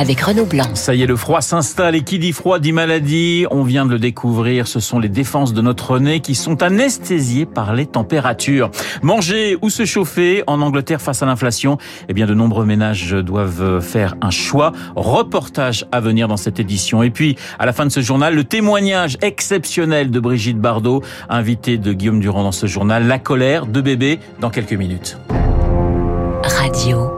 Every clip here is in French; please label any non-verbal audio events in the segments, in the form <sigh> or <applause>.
avec Renaud Blanc. Ça y est, le froid s'installe et qui dit froid dit maladie. On vient de le découvrir, ce sont les défenses de notre nez qui sont anesthésiées par les températures. Manger ou se chauffer en Angleterre face à l'inflation, eh bien de nombreux ménages doivent faire un choix. Reportage à venir dans cette édition. Et puis, à la fin de ce journal, le témoignage exceptionnel de Brigitte Bardot, invitée de Guillaume Durand dans ce journal, La colère de bébé dans quelques minutes. Radio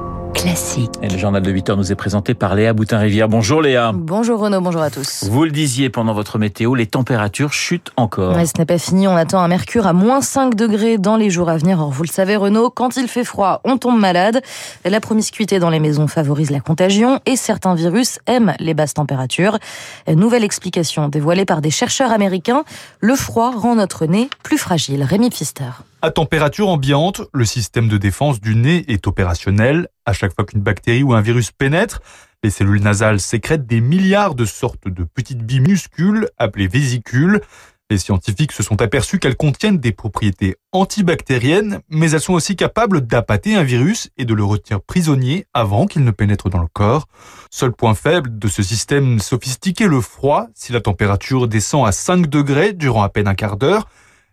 classique. Et le journal de 8 heures nous est présenté par Léa Boutin-Rivière. Bonjour Léa. Bonjour Renaud, bonjour à tous. Vous le disiez pendant votre météo, les températures chutent encore. ce n'est pas fini, on attend un mercure à moins 5 degrés dans les jours à venir. Or, vous le savez Renaud, quand il fait froid, on tombe malade. La promiscuité dans les maisons favorise la contagion et certains virus aiment les basses températures. Nouvelle explication dévoilée par des chercheurs américains, le froid rend notre nez plus fragile. Rémi Pfister. À température ambiante, le système de défense du nez est opérationnel. À chaque fois qu'une bactérie ou un virus pénètre, les cellules nasales sécrètent des milliards de sortes de petites billes minuscules appelées vésicules. Les scientifiques se sont aperçus qu'elles contiennent des propriétés antibactériennes, mais elles sont aussi capables d'appâter un virus et de le retenir prisonnier avant qu'il ne pénètre dans le corps. Seul point faible de ce système sophistiqué, le froid, si la température descend à 5 degrés durant à peine un quart d'heure,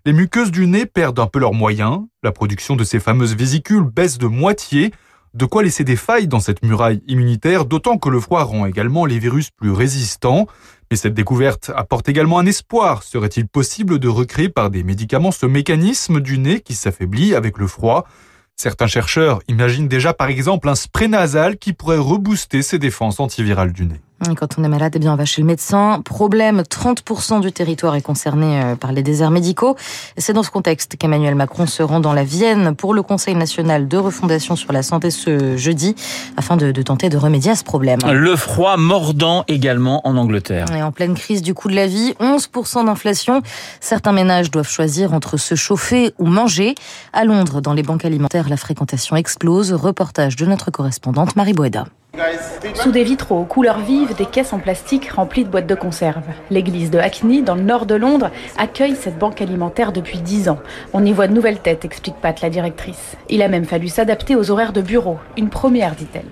les muqueuses du nez perdent un peu leurs moyens, la production de ces fameuses vésicules baisse de moitié, de quoi laisser des failles dans cette muraille immunitaire, d'autant que le froid rend également les virus plus résistants. Mais cette découverte apporte également un espoir. Serait-il possible de recréer par des médicaments ce mécanisme du nez qui s'affaiblit avec le froid? Certains chercheurs imaginent déjà par exemple un spray nasal qui pourrait rebooster ses défenses antivirales du nez. Quand on est malade, eh bien, on va chez le médecin. Problème, 30% du territoire est concerné euh, par les déserts médicaux. C'est dans ce contexte qu'Emmanuel Macron se rend dans la Vienne pour le Conseil national de refondation sur la santé ce jeudi, afin de, de tenter de remédier à ce problème. Le froid mordant également en Angleterre. Et en pleine crise du coût de la vie, 11% d'inflation. Certains ménages doivent choisir entre se chauffer ou manger. À Londres, dans les banques alimentaires, la fréquentation explose. Reportage de notre correspondante Marie Boeda. Sous des vitraux aux couleurs vives, des caisses en plastique remplies de boîtes de conserve. L'église de Hackney, dans le nord de Londres, accueille cette banque alimentaire depuis 10 ans. On y voit de nouvelles têtes, explique Pat, la directrice. Il a même fallu s'adapter aux horaires de bureau. Une première, dit-elle.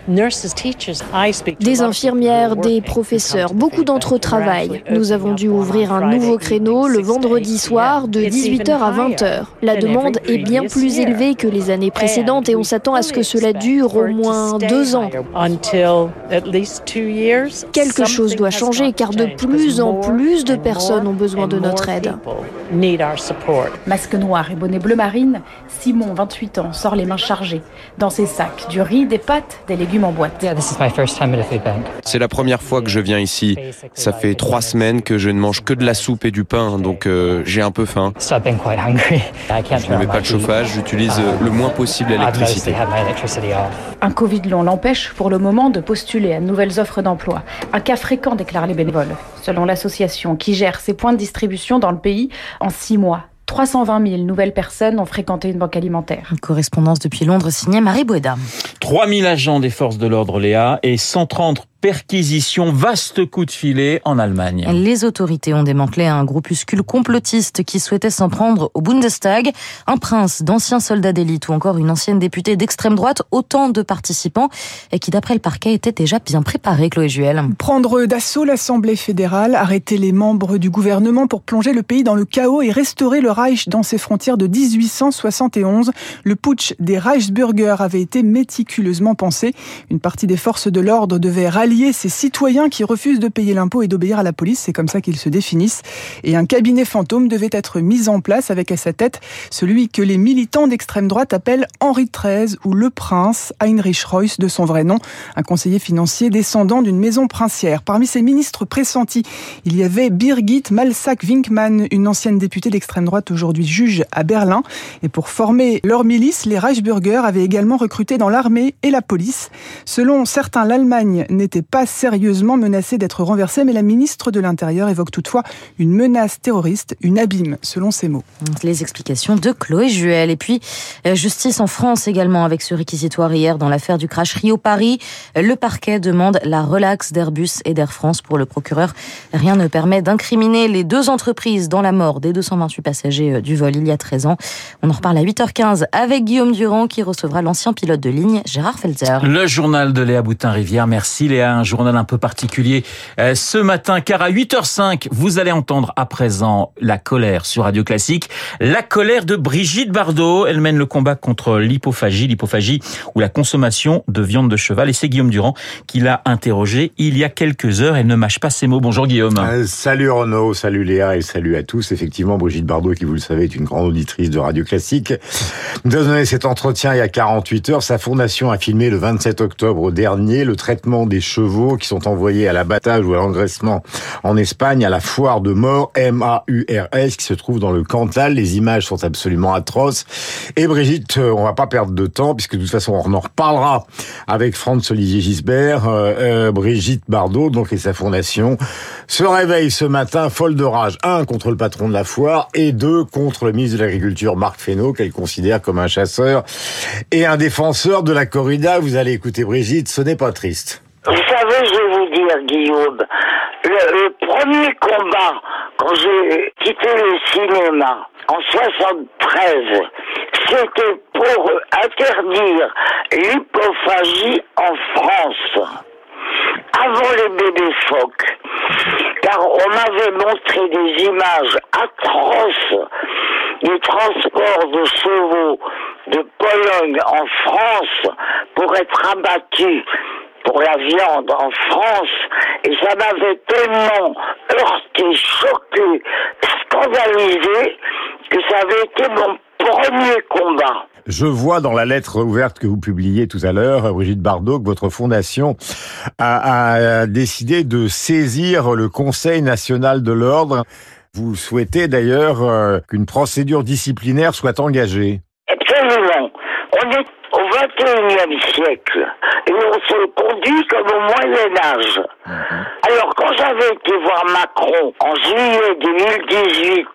Des infirmières, des professeurs, beaucoup d'entre eux travaillent. Nous avons dû ouvrir un nouveau créneau le vendredi soir de 18h à 20h. La demande est bien plus élevée que les années précédentes et on s'attend à ce que cela dure au moins deux ans. Quelque chose doit changer car de plus en plus de personnes ont besoin de notre aide. Masque noir et bonnet bleu marine, Simon, 28 ans, sort les mains chargées. Dans ses sacs, du riz, des pâtes, des légumes en boîte. C'est la première fois que je viens ici. Ça fait trois semaines que je ne mange que de la soupe et du pain, donc euh, j'ai un peu faim. <laughs> Je ne mets pas de chauffage, j'utilise euh, le moins possible l'électricité. Un Covid long l'empêche pour le moment de postuler à de nouvelles offres d'emploi. Un cas fréquent déclarent les bénévoles. Selon l'association qui gère ses points de distribution dans le pays, en six mois, 320 000 nouvelles personnes ont fréquenté une banque alimentaire. Une correspondance depuis Londres signée Marie Boueda. 3 000 agents des forces de l'ordre Léa et 130 perquisition, vaste coup de filet en Allemagne. Les autorités ont démantelé un groupuscule complotiste qui souhaitait s'en prendre au Bundestag. Un prince, d'anciens soldats d'élite ou encore une ancienne députée d'extrême droite, autant de participants et qui, d'après le parquet, étaient déjà bien préparés, Chloé Juel. Prendre d'assaut l'Assemblée fédérale, arrêter les membres du gouvernement pour plonger le pays dans le chaos et restaurer le Reich dans ses frontières de 1871. Le putsch des Reichsbürger avait été méticuleusement pensé. Une partie des forces de l'ordre devait rallier ces citoyens qui refusent de payer l'impôt et d'obéir à la police, c'est comme ça qu'ils se définissent. Et un cabinet fantôme devait être mis en place avec à sa tête celui que les militants d'extrême droite appellent Henri XIII ou le prince Heinrich Reuss de son vrai nom, un conseiller financier descendant d'une maison princière. Parmi ses ministres pressentis, il y avait Birgit Malsack-Winkmann, une ancienne députée d'extrême droite aujourd'hui juge à Berlin. Et pour former leur milice, les Reichsbürger avaient également recruté dans l'armée et la police. Selon certains, l'Allemagne n'était n'était pas sérieusement menacé d'être renversé, mais la ministre de l'Intérieur évoque toutefois une menace terroriste, une abîme, selon ses mots. Les explications de Chloé Juel. Et puis, euh, justice en France également avec ce réquisitoire hier dans l'affaire du crash Rio-Paris. Le parquet demande la relaxe d'Airbus et d'Air France pour le procureur. Rien ne permet d'incriminer les deux entreprises dans la mort des 228 passagers euh, du vol il y a 13 ans. On en reparle à 8h15 avec Guillaume Durand qui recevra l'ancien pilote de ligne Gérard Felzer. Le journal de Léa Boutin-Rivière. Merci Léa. Un journal un peu particulier euh, ce matin car à 8h05, vous allez entendre à présent la colère sur Radio Classique. La colère de Brigitte Bardot. Elle mène le combat contre l'hypophagie, l'hypophagie ou la consommation de viande de cheval. Et c'est Guillaume Durand qui l'a interrogée il y a quelques heures. Elle ne mâche pas ses mots. Bonjour Guillaume. Euh, salut Renaud, salut Léa et salut à tous. Effectivement, Brigitte Bardot, qui vous le savez, est une grande auditrice de Radio Classique, nous a donné cet entretien il y a 48 heures. Sa fondation a filmé le 27 octobre dernier le traitement des chevaux qui sont envoyés à l'abattage ou à l'engraissement en Espagne à la foire de mort M-A-U-R-S qui se trouve dans le Cantal. Les images sont absolument atroces. Et Brigitte, euh, on va pas perdre de temps puisque de toute façon on en reparlera avec Franz Olivier Gisbert. Euh, euh, Brigitte Bardot, donc et sa fondation, se réveille ce matin folle de rage. Un contre le patron de la foire et deux contre le ministre de l'Agriculture Marc Fesneau qu'elle considère comme un chasseur et un défenseur de la corrida. Vous allez écouter Brigitte, ce n'est pas triste. Vous savez, je vais vous dire, Guillaume, le, premier combat, quand j'ai quitté le cinéma, en 73, c'était pour interdire l'hypophagie en France, avant les bébés phoques. Car on m'avait montré des images atroces des transports de chevaux de Pologne en France pour être abattus pour la viande en France et ça m'avait tellement heurté, choqué, scandalisé que ça avait été mon premier combat. Je vois dans la lettre ouverte que vous publiez tout à l'heure, Brigitte Bardot, que votre fondation a, a, décidé de saisir le Conseil national de l'ordre. Vous souhaitez d'ailleurs euh, qu'une procédure disciplinaire soit engagée. Absolument. On est 21e siècle et on se conduit comme au Moyen Âge. Mhm. Alors quand j'avais été voir Macron en juillet 2018,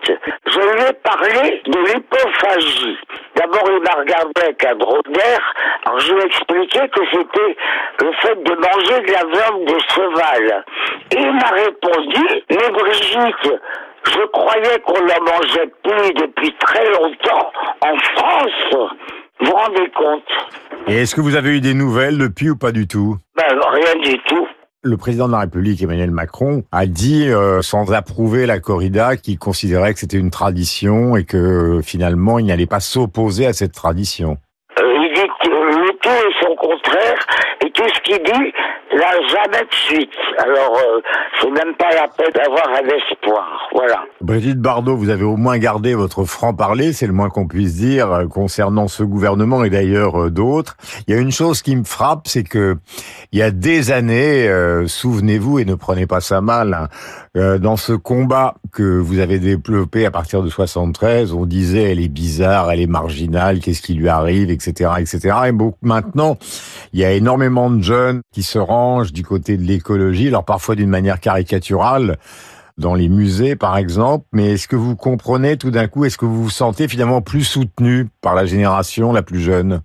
je lui ai parlé de l'hypophagie. D'abord il m'a regardé avec un drôle d'air, alors je lui ai expliqué que c'était le fait de manger de la viande de cheval. Et il m'a répondu, mais Brigitte, je croyais qu'on n'en mangeait plus depuis très longtemps en France. Vous vous rendez compte Et est-ce que vous avez eu des nouvelles depuis ou pas du tout Ben rien du tout. Le président de la République, Emmanuel Macron, a dit, euh, sans approuver la corrida, qu'il considérait que c'était une tradition et que euh, finalement il n'allait pas s'opposer à cette tradition. Euh, il dit que le tout est son contraire et tout ce qu'il dit n'a jamais de suite. Alors, euh, c'est même pas la peine d'avoir un espoir. Voilà. Brigitte Bardot, vous avez au moins gardé votre franc-parler, c'est le moins qu'on puisse dire, euh, concernant ce gouvernement et d'ailleurs euh, d'autres. Il y a une chose qui me frappe, c'est que il y a des années, euh, souvenez-vous, et ne prenez pas ça mal, hein, dans ce combat que vous avez développé à partir de 73, on disait elle est bizarre, elle est marginale, qu'est-ce qui lui arrive, etc., etc. Et bon, maintenant, il y a énormément de jeunes qui se du côté de l'écologie, alors parfois d'une manière caricaturale, dans les musées par exemple, mais est-ce que vous comprenez tout d'un coup, est-ce que vous vous sentez finalement plus soutenu par la génération la plus jeune?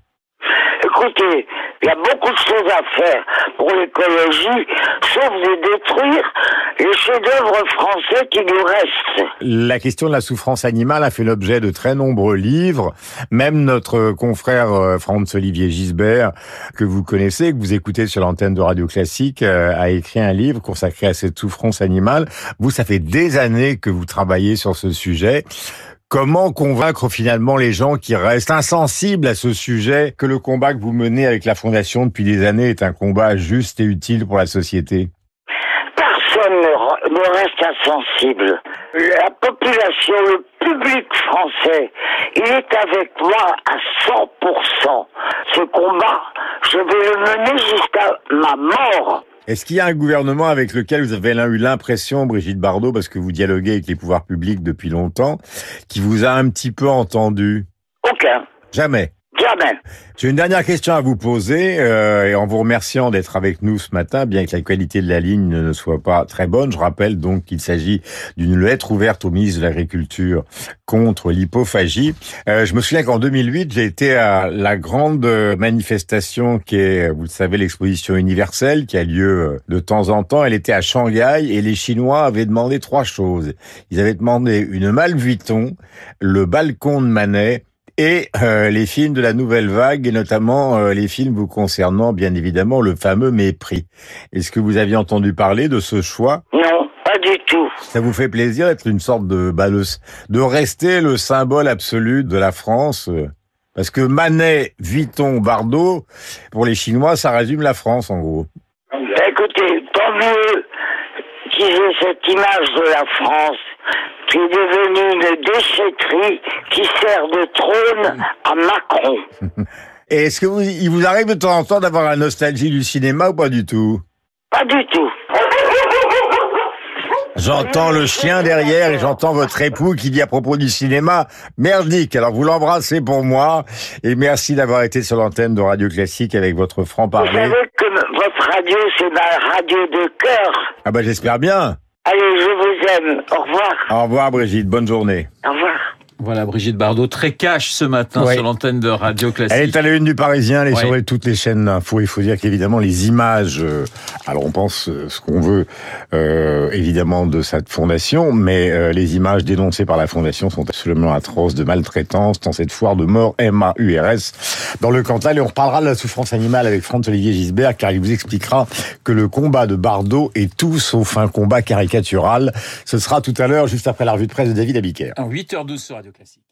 Écoutez, il y a beaucoup de choses à faire pour l'écologie, sauf de détruire les chefs-d'œuvre français qui nous restent. La question de la souffrance animale a fait l'objet de très nombreux livres. Même notre confrère euh, Franz-Olivier Gisbert, que vous connaissez, que vous écoutez sur l'antenne de Radio Classique, euh, a écrit un livre consacré à cette souffrance animale. Vous, ça fait des années que vous travaillez sur ce sujet. Comment convaincre finalement les gens qui restent insensibles à ce sujet que le combat que vous menez avec la Fondation depuis des années est un combat juste et utile pour la société? Ne reste insensible. La population, le public français, il est avec moi à 100%. Ce combat, je vais le mener jusqu'à ma mort. Est-ce qu'il y a un gouvernement avec lequel vous avez eu l'impression, Brigitte Bardot, parce que vous dialoguez avec les pouvoirs publics depuis longtemps, qui vous a un petit peu entendu? Aucun. Jamais. Jamais. J'ai une dernière question à vous poser, euh, et en vous remerciant d'être avec nous ce matin, bien que la qualité de la ligne ne soit pas très bonne. Je rappelle donc qu'il s'agit d'une lettre ouverte au ministre de l'Agriculture contre l'hypophagie. Euh, je me souviens qu'en 2008, j'ai été à la grande manifestation qui est, vous le savez, l'exposition universelle qui a lieu de temps en temps. Elle était à Shanghai et les Chinois avaient demandé trois choses. Ils avaient demandé une Malle le balcon de Manet et euh, les films de la nouvelle vague, et notamment euh, les films vous concernant, bien évidemment, le fameux Mépris. Est-ce que vous aviez entendu parler de ce choix? Non, pas du tout. Ça vous fait plaisir d'être une sorte de, bah, de, rester le symbole absolu de la France euh, Parce que Manet, Vuitton, Bardot, pour les Chinois, ça résume la France, en gros. Écoutez, tant mieux qu'ils aient cette image de la France qui est devenue une déchetterie qui sert de trône à Macron. <laughs> Et est-ce que vous, il vous arrive de temps en temps d'avoir la nostalgie du cinéma ou pas du tout? Pas du tout. J'entends le chien derrière et j'entends votre époux qui dit à propos du cinéma, merdique. Alors vous l'embrassez pour moi et merci d'avoir été sur l'antenne de Radio Classique avec votre franc-parler. Vous savez que votre radio, c'est ma radio de cœur. Ah bah j'espère bien. Allez, je vous aime. Au revoir. Au revoir Brigitte, bonne journée. Au revoir. Voilà, Brigitte Bardot, très cash ce matin sur l'antenne de Radio Classique. Elle est à la une du Parisien, elle est sur toutes les chaînes d'infos. Il faut dire qu'évidemment, les images, euh, alors on pense euh, ce qu'on veut, euh, évidemment, de cette fondation, mais les images dénoncées par la fondation sont absolument atroces de maltraitance dans cette foire de mort M-A-U-R-S dans le Cantal. Et on reparlera de la souffrance animale avec Franck-Olivier Gisbert, car il vous expliquera que le combat de Bardot est tout sauf un combat caricatural. Ce sera tout à l'heure, juste après la revue de presse de David Abiker. À 8h12 sur Classique.